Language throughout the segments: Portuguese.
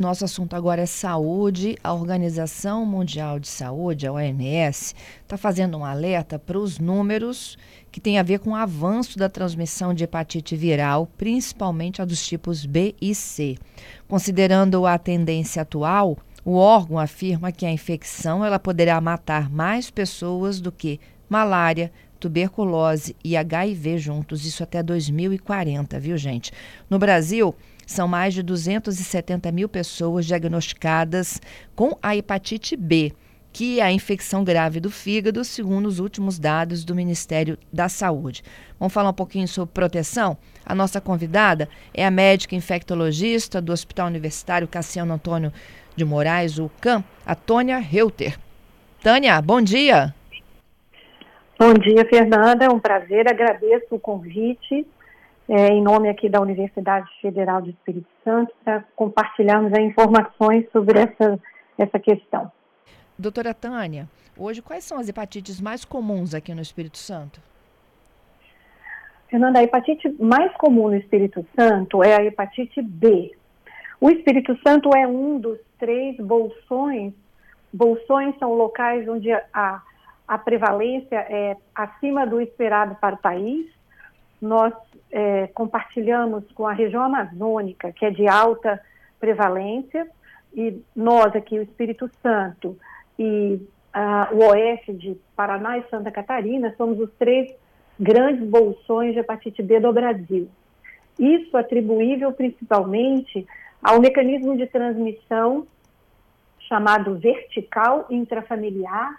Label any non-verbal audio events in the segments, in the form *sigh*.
Nosso assunto agora é saúde. A Organização Mundial de Saúde, a OMS, está fazendo um alerta para os números que tem a ver com o avanço da transmissão de hepatite viral, principalmente a dos tipos B e C. Considerando a tendência atual, o órgão afirma que a infecção ela poderá matar mais pessoas do que malária, tuberculose e HIV juntos, isso até 2040, viu, gente? No Brasil, são mais de 270 mil pessoas diagnosticadas com a hepatite B, que é a infecção grave do fígado, segundo os últimos dados do Ministério da Saúde. Vamos falar um pouquinho sobre proteção? A nossa convidada é a médica infectologista do Hospital Universitário Cassiano Antônio de Moraes, o CAM, a Tônia Reuter. Tânia, bom dia. Bom dia, Fernanda. É um prazer, agradeço o convite é, em nome aqui da Universidade Federal do Espírito Santo, para compartilharmos informações sobre essa, essa questão. Doutora Tânia, hoje quais são as hepatites mais comuns aqui no Espírito Santo? Fernanda, a hepatite mais comum no Espírito Santo é a hepatite B. O Espírito Santo é um dos três bolsões. Bolsões são locais onde a, a prevalência é acima do esperado para o país. Nós é, compartilhamos com a região amazônica, que é de alta prevalência, e nós aqui, o Espírito Santo e o oeste de Paraná e Santa Catarina, somos os três grandes bolsões de hepatite B do Brasil. Isso atribuível principalmente ao mecanismo de transmissão chamado vertical intrafamiliar,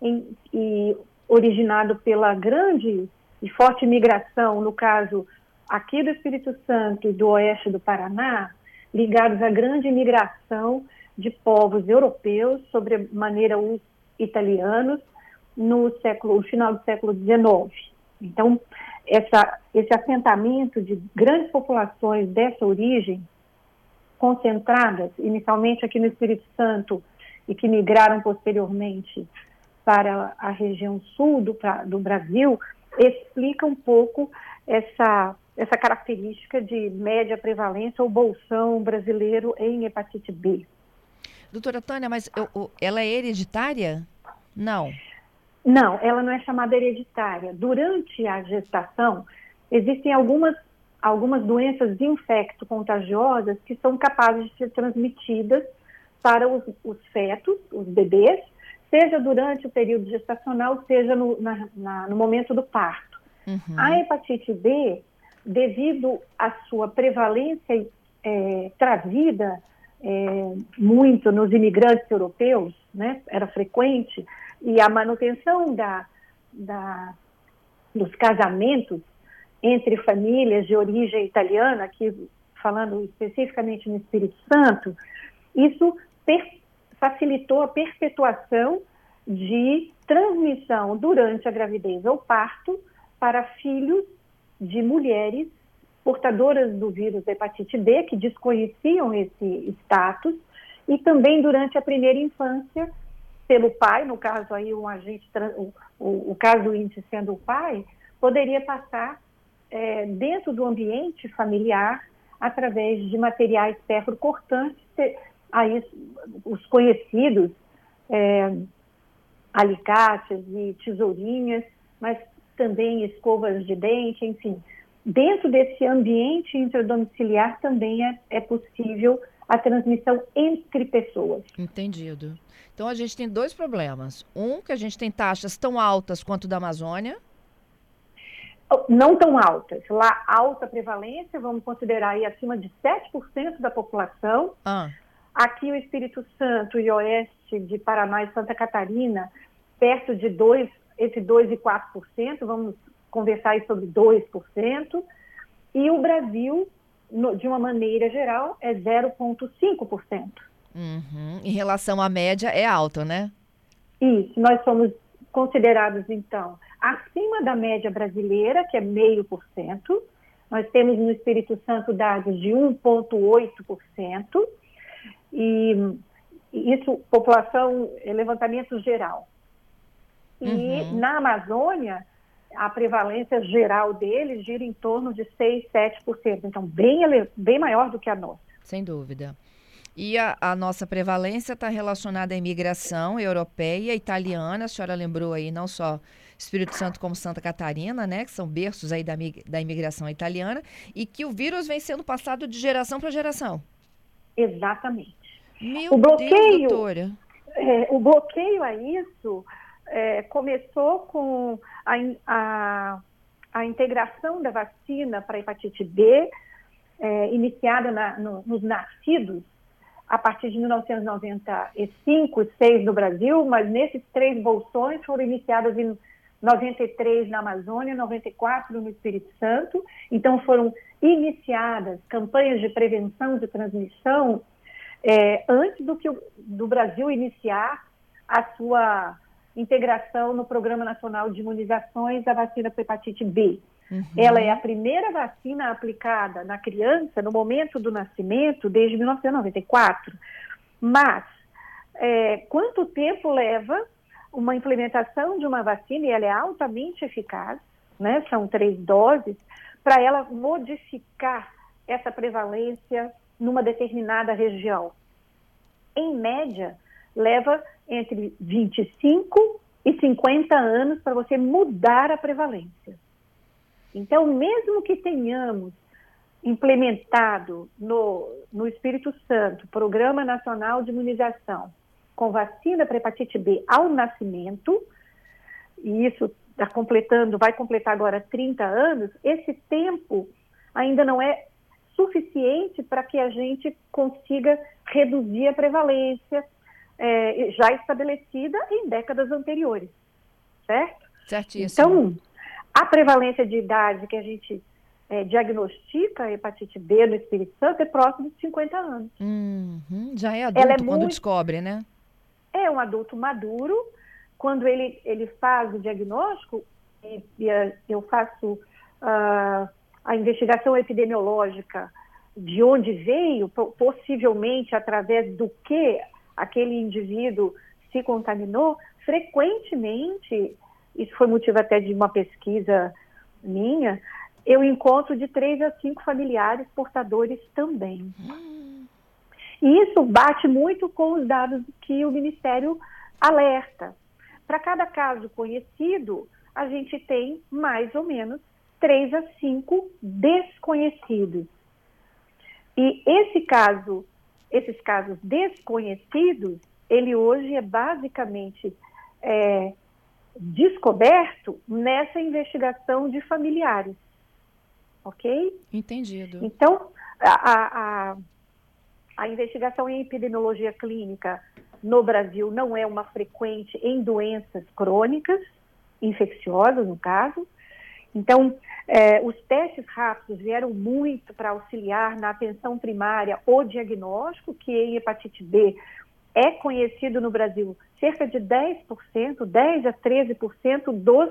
em, e originado pela grande e forte migração, no caso aqui do Espírito Santo e do oeste do Paraná, ligados à grande migração de povos europeus, sobremaneira os italianos, no século, no final do século XIX. Então, essa, esse assentamento de grandes populações dessa origem, concentradas inicialmente aqui no Espírito Santo e que migraram posteriormente para a região sul do, do Brasil, explica um pouco essa, essa característica de média prevalência ou bolsão brasileiro em hepatite B. Doutora Tânia, mas eu, ela é hereditária? Não. Não, ela não é chamada hereditária. Durante a gestação, existem algumas, algumas doenças infecto-contagiosas que são capazes de ser transmitidas para os, os fetos, os bebês, seja durante o período gestacional, seja no, na, na, no momento do parto. Uhum. A hepatite B, devido à sua prevalência é, trazida é, muito nos imigrantes europeus, né, era frequente, e a manutenção da, da, dos casamentos entre famílias de origem italiana, aqui falando especificamente no Espírito Santo, isso facilitou a perpetuação de transmissão durante a gravidez ou parto para filhos de mulheres portadoras do vírus da hepatite B, que desconheciam esse status, e também durante a primeira infância, pelo pai, no caso aí um agente, o, o, o caso índice sendo o pai, poderia passar é, dentro do ambiente familiar através de materiais ferrocortantes, aí os conhecidos é, alicates e tesourinhas, mas também escovas de dente, enfim. Dentro desse ambiente intradomiciliar também é, é possível a transmissão entre pessoas. Entendido. Então a gente tem dois problemas. Um, que a gente tem taxas tão altas quanto da Amazônia. Não tão altas. Lá, alta prevalência, vamos considerar aí acima de 7% da população. Ah. Aqui o Espírito Santo e Oeste de Paraná e Santa Catarina, perto de 2, entre 2% e 4%, vamos conversar aí sobre 2%, e o Brasil, no, de uma maneira geral, é 0,5%. Uhum. Em relação à média, é alto, né? Isso, nós somos considerados, então, acima da média brasileira, que é meio por cento. Nós temos no Espírito Santo dados de 1,8%, e isso, população, levantamento geral. E uhum. na Amazônia, a prevalência geral deles gira em torno de 6, 7%. Então, bem, bem maior do que a nossa. Sem dúvida. E a, a nossa prevalência está relacionada à imigração europeia, italiana, a senhora lembrou aí não só Espírito Santo como Santa Catarina, né, que são berços aí da, da imigração italiana, e que o vírus vem sendo passado de geração para geração. Exatamente. Meu o bloqueio, Deus. É, o bloqueio a isso é, começou com a, a, a, integração da vacina para hepatite B, é, iniciada na, no, nos nascidos a partir de 1995 e 6 no Brasil, mas nesses três bolsões foram iniciadas em 93 na Amazônia, 94 no Espírito Santo. Então foram iniciadas campanhas de prevenção de transmissão é, antes do que o, do Brasil iniciar a sua integração no Programa Nacional de Imunizações da vacina para hepatite B. Uhum. Ela é a primeira vacina aplicada na criança no momento do nascimento desde 1994. Mas é, quanto tempo leva uma implementação de uma vacina, e ela é altamente eficaz, né, são três doses, para ela modificar essa prevalência numa determinada região. Em média, leva entre 25 e 50 anos para você mudar a prevalência. Então, mesmo que tenhamos implementado no, no Espírito Santo Programa Nacional de Imunização com vacina para hepatite B ao nascimento, e isso está completando, vai completar agora 30 anos, esse tempo ainda não é suficiente para que a gente consiga reduzir a prevalência é, já estabelecida em décadas anteriores, certo? Certíssimo. Então, a prevalência de idade que a gente é, diagnostica hepatite B no Espírito Santo é próximo de 50 anos. Uhum, já é adulto é quando muito, descobre, né? É um adulto maduro. Quando ele, ele faz o diagnóstico, e, e eu faço uh, a investigação epidemiológica de onde veio, possivelmente através do que aquele indivíduo se contaminou, frequentemente, isso foi motivo até de uma pesquisa minha, eu encontro de três a cinco familiares portadores também. E isso bate muito com os dados que o Ministério alerta. Para cada caso conhecido, a gente tem mais ou menos três a cinco desconhecidos. E esse caso, esses casos desconhecidos, ele hoje é basicamente é, descoberto nessa investigação de familiares. Ok? Entendido. Então, a, a, a investigação em epidemiologia clínica no Brasil não é uma frequente em doenças crônicas, infecciosas no caso, então, é, os testes rápidos vieram muito para auxiliar na atenção primária o diagnóstico, que em hepatite B é conhecido no Brasil cerca de 10%, 10 a 13% dos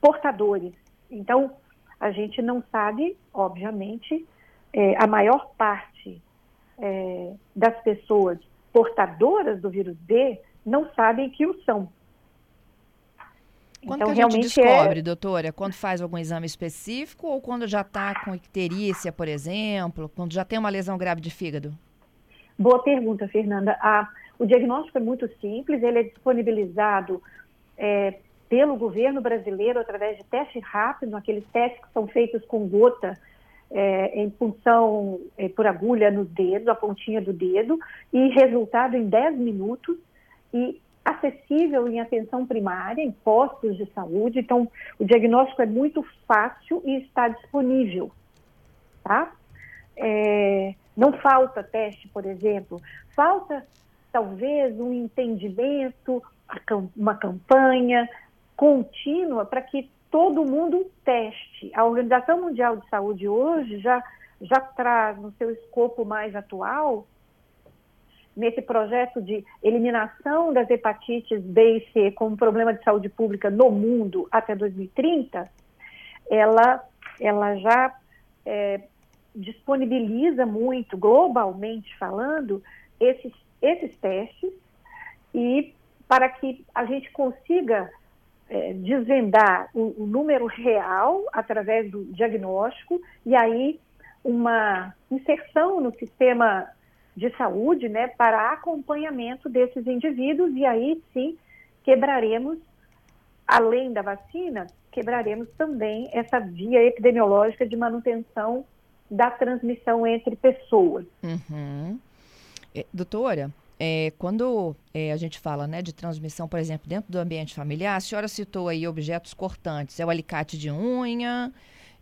portadores. Então, a gente não sabe, obviamente, é, a maior parte é, das pessoas portadoras do vírus B não sabem que o são. Quando então, que a gente descobre, é... doutora? Quando faz algum exame específico ou quando já está com icterícia, por exemplo? Quando já tem uma lesão grave de fígado? Boa pergunta, Fernanda. Ah, o diagnóstico é muito simples, ele é disponibilizado é, pelo governo brasileiro através de teste rápido, aqueles testes que são feitos com gota é, em punção é, por agulha no dedo, a pontinha do dedo, e resultado em 10 minutos. E acessível em atenção primária, em postos de saúde. Então, o diagnóstico é muito fácil e está disponível, tá? É, não falta teste, por exemplo. Falta, talvez, um entendimento, uma campanha contínua para que todo mundo teste. A Organização Mundial de Saúde hoje já, já traz no seu escopo mais atual nesse projeto de eliminação das hepatites B e C como problema de saúde pública no mundo até 2030, ela, ela já é, disponibiliza muito, globalmente falando, esses, esses testes e para que a gente consiga é, desvendar o, o número real através do diagnóstico e aí uma inserção no sistema de saúde, né, para acompanhamento desses indivíduos e aí sim quebraremos, além da vacina, quebraremos também essa via epidemiológica de manutenção da transmissão entre pessoas. Uhum. É, doutora, é, quando é, a gente fala né, de transmissão, por exemplo, dentro do ambiente familiar, a senhora citou aí objetos cortantes, é o alicate de unha,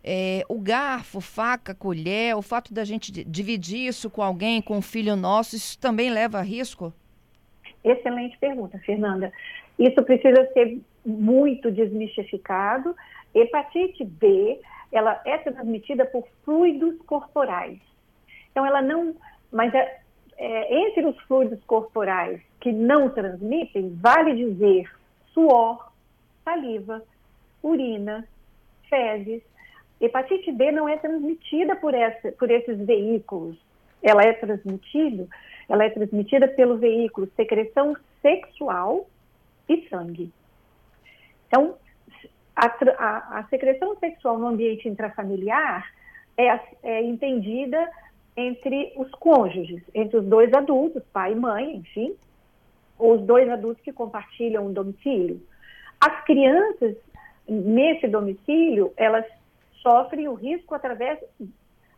é, o garfo, faca, colher, o fato da gente dividir isso com alguém, com um filho nosso, isso também leva a risco? Excelente pergunta, Fernanda. Isso precisa ser muito desmistificado. Hepatite B, ela é transmitida por fluidos corporais. Então, ela não. Mas é, é, entre os fluidos corporais que não transmitem, vale dizer suor, saliva, urina, fezes. Hepatite B não é transmitida por, essa, por esses veículos. Ela é transmitida, ela é transmitida pelo veículo secreção sexual e sangue. Então, a, a, a secreção sexual no ambiente intrafamiliar é, é entendida entre os cônjuges, entre os dois adultos, pai e mãe, enfim, ou os dois adultos que compartilham um domicílio. As crianças, nesse domicílio, elas sofrem o risco através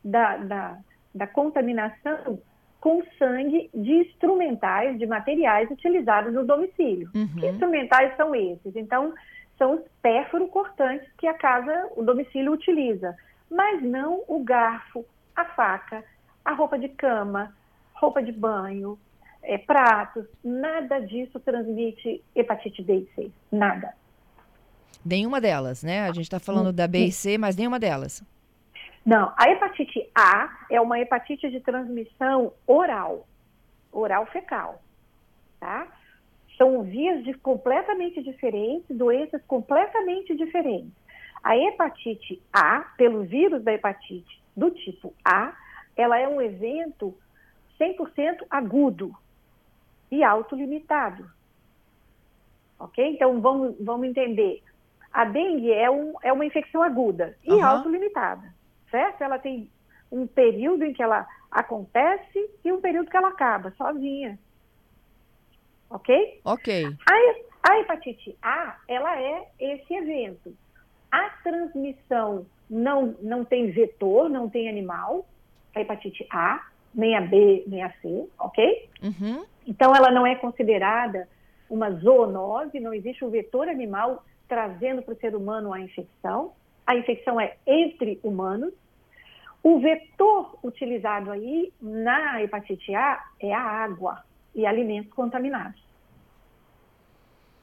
da, da, da contaminação com sangue de instrumentais, de materiais utilizados no domicílio. Uhum. Que instrumentais são esses? Então, são os pérfuro cortantes que a casa, o domicílio utiliza, mas não o garfo, a faca, a roupa de cama, roupa de banho, é, pratos, nada disso transmite hepatite B e C, nada. Nenhuma delas, né? A gente está falando da B e C, mas nenhuma delas. Não, a hepatite A é uma hepatite de transmissão oral, oral fecal, tá? São vias de completamente diferentes, doenças completamente diferentes. A hepatite A, pelo vírus da hepatite do tipo A, ela é um evento 100% agudo e autolimitado. Ok? Então, vamos, vamos entender. A dengue é, um, é uma infecção aguda e uhum. autolimitada, certo? Ela tem um período em que ela acontece e um período que ela acaba, sozinha. Ok? Ok. A, a hepatite A, ela é esse evento. A transmissão não, não tem vetor, não tem animal, a hepatite A, nem a B, nem a C, ok? Uhum. Então, ela não é considerada uma zoonose, não existe um vetor animal trazendo para o ser humano a infecção. A infecção é entre humanos. O vetor utilizado aí na hepatite A é a água e alimentos contaminados.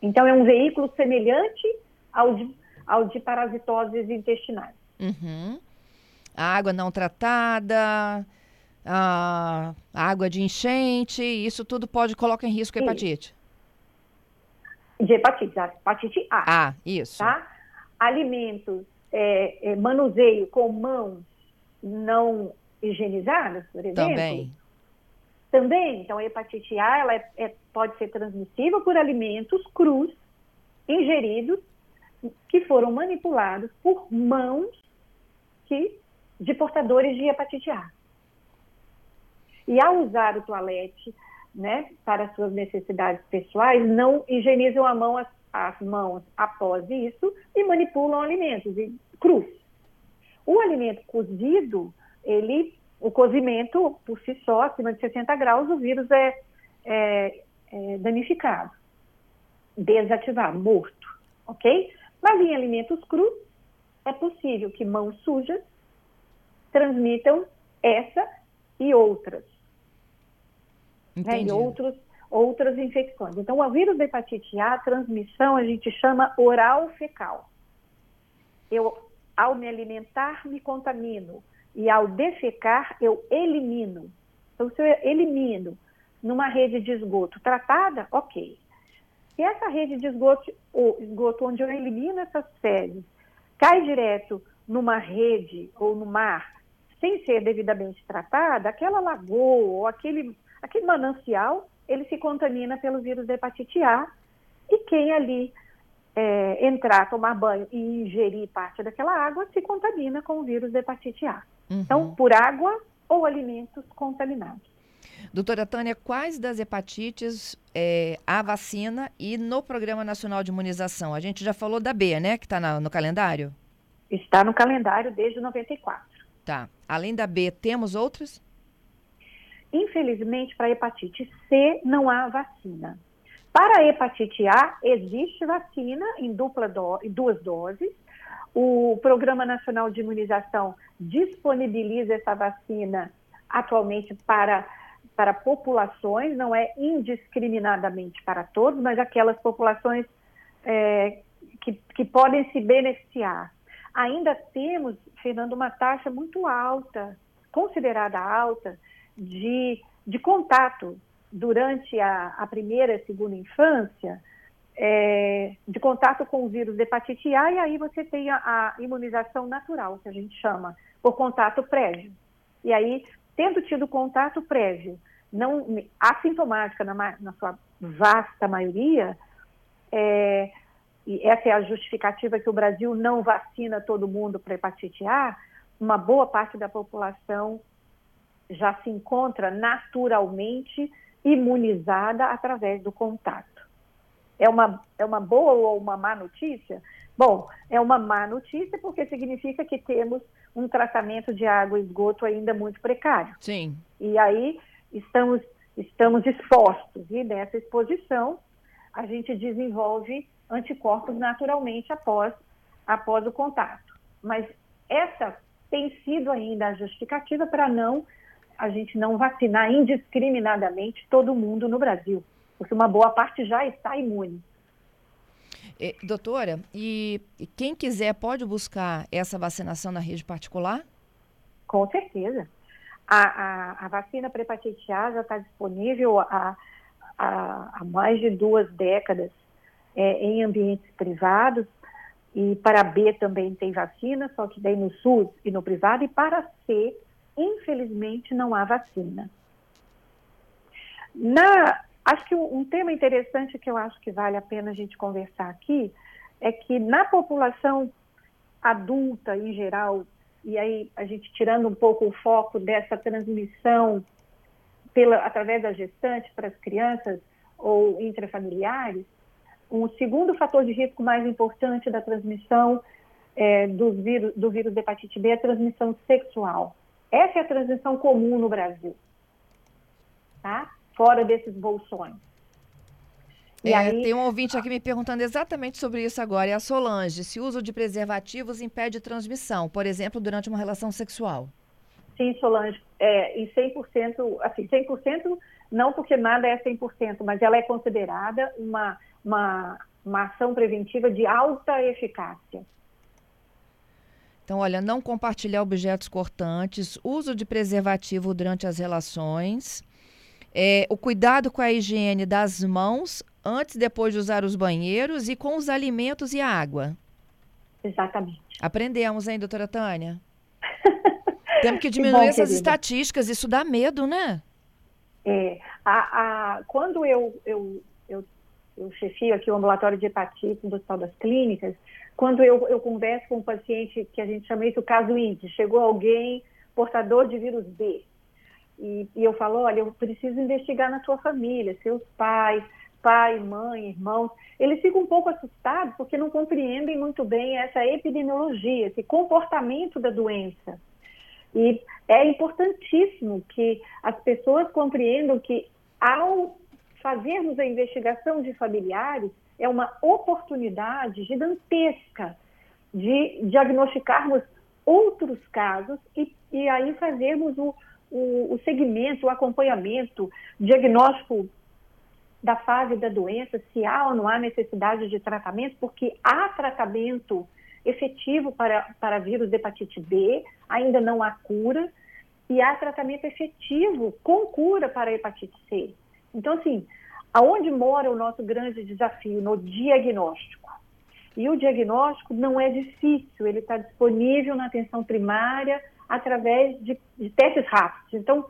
Então, é um veículo semelhante ao de, ao de parasitoses intestinais. Uhum a água não tratada, a água de enchente, isso tudo pode colocar em risco a hepatite. De hepatite, a hepatite A. Ah, isso. Tá? Alimentos, é, é, manuseio com mãos não higienizadas, por exemplo. Também. Também, então a hepatite A ela é, é, pode ser transmissível por alimentos crus ingeridos que foram manipulados por mãos que de portadores de hepatite A. E ao usar o toalete, né, para suas necessidades pessoais, não higienizam a mão, as, as mãos após isso e manipulam alimentos crus. O alimento cozido, ele, o cozimento por si só, acima de 60 graus, o vírus é, é, é danificado, desativado, morto, ok? Mas em alimentos crus, é possível que mãos sujas transmitam essa e outras. Né, e outros, outras infecções. Então, o vírus da hepatite A, a transmissão a gente chama oral fecal. Eu, ao me alimentar, me contamino. E ao defecar, eu elimino. Então, se eu elimino numa rede de esgoto tratada, ok. Se essa rede de esgoto, esgoto onde eu elimino essas fezes, cai direto numa rede ou no mar sem ser devidamente tratada, aquela lagoa ou aquele, aquele manancial, ele se contamina pelo vírus da hepatite A e quem ali é, entrar, tomar banho e ingerir parte daquela água se contamina com o vírus da hepatite A. Uhum. Então, por água ou alimentos contaminados. Doutora Tânia, quais das hepatites é, há vacina e no Programa Nacional de Imunização? A gente já falou da B, né, que está no calendário? Está no calendário desde 94. Tá. Além da B, temos outras? Infelizmente, para hepatite C não há vacina. Para a hepatite A, existe vacina em dupla do, em duas doses. O Programa Nacional de Imunização disponibiliza essa vacina atualmente para, para populações, não é indiscriminadamente para todos, mas aquelas populações é, que, que podem se beneficiar. Ainda temos, Fernando, uma taxa muito alta, considerada alta, de, de contato durante a, a primeira e segunda infância, é, de contato com o vírus de hepatite A, e aí você tem a, a, imunização natural, que a gente chama, por contato prévio. E aí, tendo tido contato prévio, não assintomática na, na sua vasta maioria, é, e essa é a justificativa que o Brasil não vacina todo mundo para hepatite A, uma boa parte da população já se encontra naturalmente imunizada através do contato. É uma, é uma boa ou uma má notícia? Bom, é uma má notícia porque significa que temos um tratamento de água e esgoto ainda muito precário. Sim. E aí estamos, estamos expostos, e nessa exposição a gente desenvolve anticorpos naturalmente após, após o contato. Mas essa tem sido ainda a justificativa para não a gente não vacinar indiscriminadamente todo mundo no Brasil, porque uma boa parte já está imune. É, doutora, e, e quem quiser pode buscar essa vacinação na rede particular? Com certeza. A, a, a vacina para hepatite A já está disponível há, há, há, mais de duas décadas é, em ambientes privados. E para B também tem vacina, só que daí no SUS e no privado. E para C infelizmente, não há vacina. Na, acho que um, tema interessante que eu acho que vale a pena a gente conversar aqui é que na população adulta em geral, e aí a gente tirando um pouco o foco dessa transmissão pela, através da gestante para as crianças ou intrafamiliares, um segundo fator de risco mais importante da transmissão é, do, vírus, do vírus de hepatite B é a transmissão sexual. Essa é a transição comum no Brasil, tá? Fora desses bolsões. É, aí... Tem um ouvinte aqui me perguntando exatamente sobre isso agora. É a Solange. Se o uso de preservativos impede transmissão, por exemplo, durante uma relação sexual? Sim, Solange. É, em 100%, assim, 100% não porque nada é 100%, mas ela é considerada uma, uma, uma ação preventiva de alta eficácia. Então, olha, não compartilhar objetos cortantes, uso de preservativo durante as relações, é, o cuidado com a higiene das mãos antes e depois de usar os banheiros e com os alimentos e a água. Exatamente. Aprendemos, hein, doutora Tânia? *laughs* Temos que diminuir que bom, essas querida. estatísticas, isso dá medo, né? É, a, a, quando eu, eu, eu, eu chefio aqui o ambulatório de hepatite do Hospital das Clínicas, quando eu, eu converso com um paciente, que a gente chama isso caso índice, chegou alguém portador de vírus B, e, e eu falo, olha, eu preciso investigar na tua família, seus pais, pai, mãe, irmãos, eles ficam um pouco assustados porque não compreendem muito bem essa epidemiologia, esse comportamento da doença. E é importantíssimo que as pessoas compreendam que ao fazermos a investigação de familiares, é uma oportunidade gigantesca de diagnosticarmos outros casos e, e aí fazermos o, o, o segmento, o acompanhamento, diagnóstico da fase da doença, se há ou não há necessidade de tratamento, porque há tratamento efetivo para, para vírus de hepatite B, ainda não há cura, e há tratamento efetivo com cura para hepatite C. Então, assim, Aonde mora o nosso grande desafio? No diagnóstico. E o diagnóstico não é difícil, ele está disponível na atenção primária através de, de testes rápidos. Então,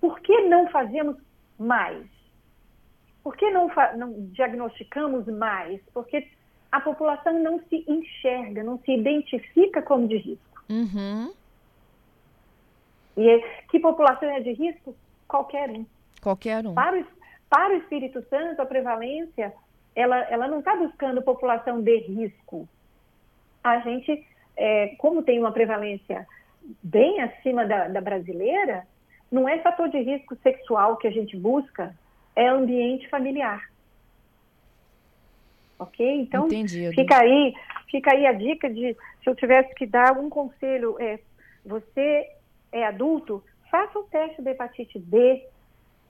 por que não fazemos mais? Por que não, não diagnosticamos mais? Porque a população não se enxerga, não se identifica como de risco. Uhum. E que população é de risco? Qualquer um. Qualquer um. Para o, para o Espírito Santo, a prevalência, ela, ela não está buscando população de risco. A gente, é, como tem uma prevalência bem acima da, da brasileira, não é fator de risco sexual que a gente busca, é ambiente familiar. Ok? Então, fica aí, fica aí a dica de, se eu tivesse que dar um conselho, é, você é adulto, faça o teste da hepatite B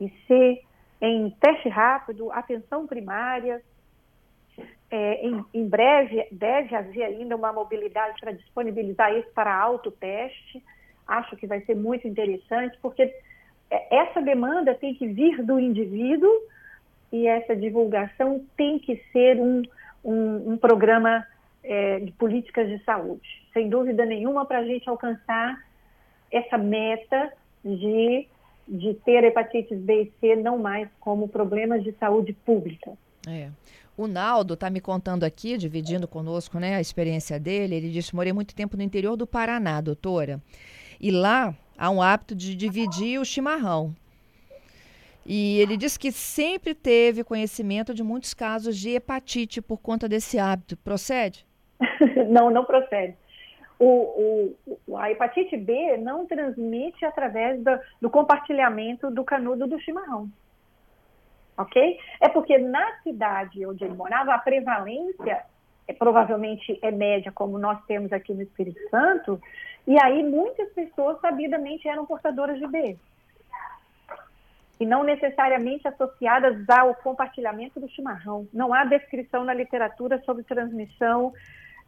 e C em teste rápido, atenção primária. É, em, em, breve deve haver ainda uma mobilidade para disponibilizar isso para autoteste. Acho que vai ser muito interessante, porque é, essa demanda tem que vir do indivíduo e essa divulgação tem que ser um, um, um programa é, de políticas de saúde. Sem dúvida nenhuma, para a gente alcançar essa meta de, de ter hepatites B e C não mais como problemas de saúde pública. É. O Naldo está me contando aqui, dividindo conosco né, a experiência dele. Ele disse: morei muito tempo no interior do Paraná, doutora. E lá há um hábito de dividir o chimarrão. E ele disse que sempre teve conhecimento de muitos casos de hepatite por conta desse hábito. Procede? *laughs* não, não procede. O, o, a hepatite B não transmite através do, do compartilhamento do canudo do chimarrão. Ok? É porque na cidade onde ele morava, a prevalência é, provavelmente é média, como nós temos aqui no Espírito Santo, e aí muitas pessoas sabidamente eram portadoras de B. E não necessariamente associadas ao compartilhamento do chimarrão. Não há descrição na literatura sobre transmissão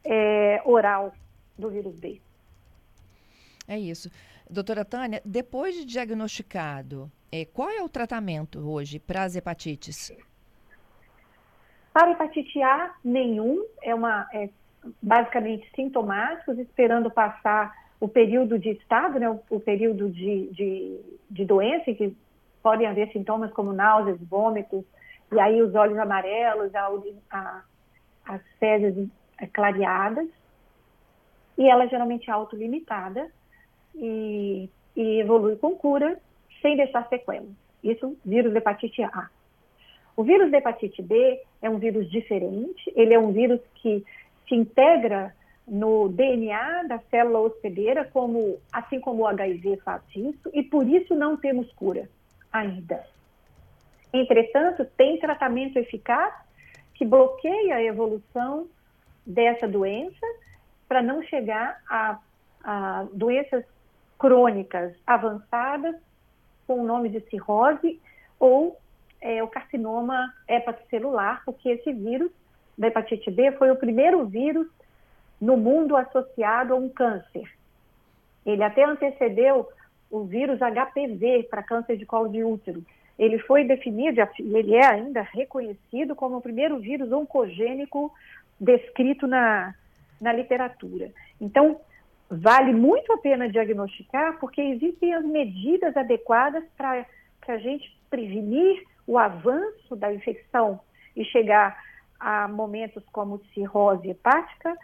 é, oral do vírus B. É isso. Doutora Tânia, depois de diagnosticado, é, qual é o tratamento hoje para as hepatites? Para a hepatite A, nenhum. É uma, é, basicamente sintomáticos, esperando passar o período de estado, né, o, o período de, de, de doença, que podem haver sintomas como náuseas, vômitos, e aí os olhos amarelos, a, a, as fezes clareadas, e ela é geralmente autolimitada e, e evolui com cura sem deixar sequelas. Isso, vírus de hepatite A. O vírus da hepatite B é um vírus diferente, ele é um vírus que se integra no DNA da célula hospedeira, como, assim como o HIV faz isso, e por isso não temos cura ainda. Entretanto, tem tratamento eficaz que bloqueia a evolução dessa doença para não chegar a, a, doenças crônicas avançadas com o nome de cirrose ou é, o carcinoma hepatocelular, porque esse vírus da hepatite B foi o primeiro vírus no mundo associado a um câncer. Ele até antecedeu o vírus HPV para câncer de colo de útero. Ele foi definido, ele é ainda reconhecido como o primeiro vírus oncogênico descrito na, na literatura. Então, vale muito a pena diagnosticar, porque existem as medidas adequadas para a gente prevenir o avanço da infecção e chegar a momentos como cirrose hepática,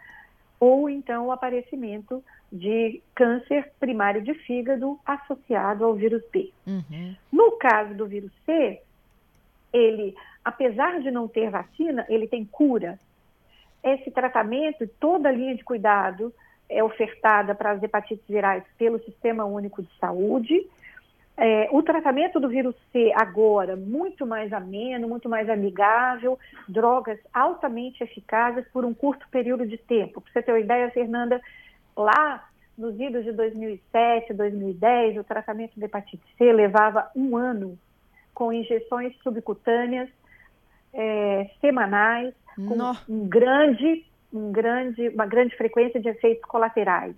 ou então o aparecimento de câncer primário de fígado associado ao vírus B. Uhum. No caso do vírus C, ele, apesar de não ter vacina, ele tem cura. Esse tratamento, toda a linha de cuidado é ofertada para as hepatites virais pelo Sistema Único de Saúde. É, o tratamento do vírus C agora, muito mais ameno, muito mais amigável, drogas altamente eficazes por um curto período de tempo. Para você ter uma ideia, Fernanda, lá nos idos de 2007, 2010, o tratamento de hepatite C levava um ano com injeções subcutâneas é, semanais, com um grande, um grande, uma grande frequência de efeitos colaterais,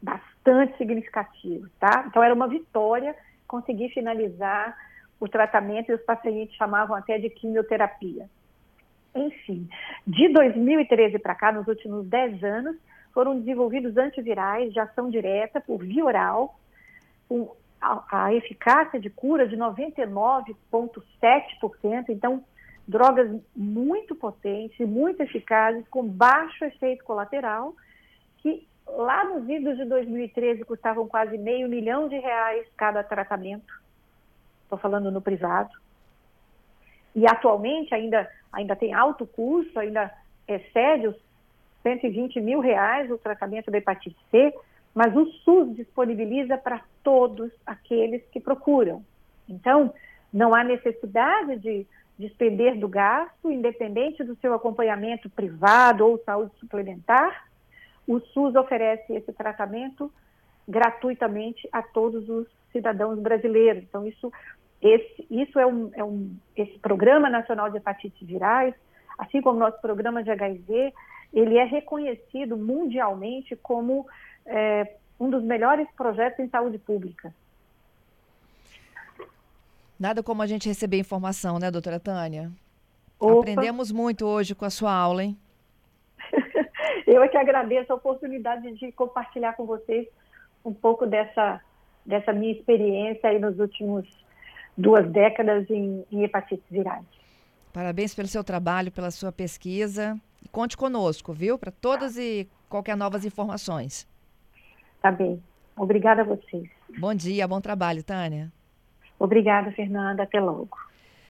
bastante significativos, tá? Então era uma vitória conseguir finalizar o tratamento e os pacientes chamavam até de quimioterapia. Enfim, de 2013 para cá, nos últimos 10 anos, foram desenvolvidos antivirais de ação direta por via oral, com a, a eficácia de cura de 99,7%. Então, drogas muito potentes, muito eficazes, com baixo efeito colateral, que lá nos idos de 2013 custavam quase meio milhão de reais cada tratamento. estou falando no privado. E atualmente ainda, ainda tem alto custo, ainda excede os 120 mil reais o tratamento da hepatite C, mas o SUS disponibiliza para todos aqueles que procuram. Então, não há necessidade de despender do gasto, independente do seu acompanhamento privado ou saúde suplementar, o SUS oferece esse tratamento gratuitamente a todos os cidadãos brasileiros. Então, isso, esse, isso é, um, é um, esse Programa Nacional de Hepatites Virais, assim como nosso programa de HIV, ele é reconhecido mundialmente como é, um dos melhores projetos em saúde pública. Nada como a gente receber informação, né, doutora Tânia? Opa. Aprendemos muito hoje com a sua aula, hein? *laughs* Eu é que agradeço a oportunidade de compartilhar com vocês um pouco dessa, dessa minha experiência aí nos últimos duas décadas em, em hepatites virais. Parabéns pelo seu trabalho, pela sua pesquisa. E conte conosco, viu? Para todas e qualquer novas informações. Tá bem. Obrigada a vocês. Bom dia, bom trabalho, Tânia. Obrigada, Fernanda. Até logo.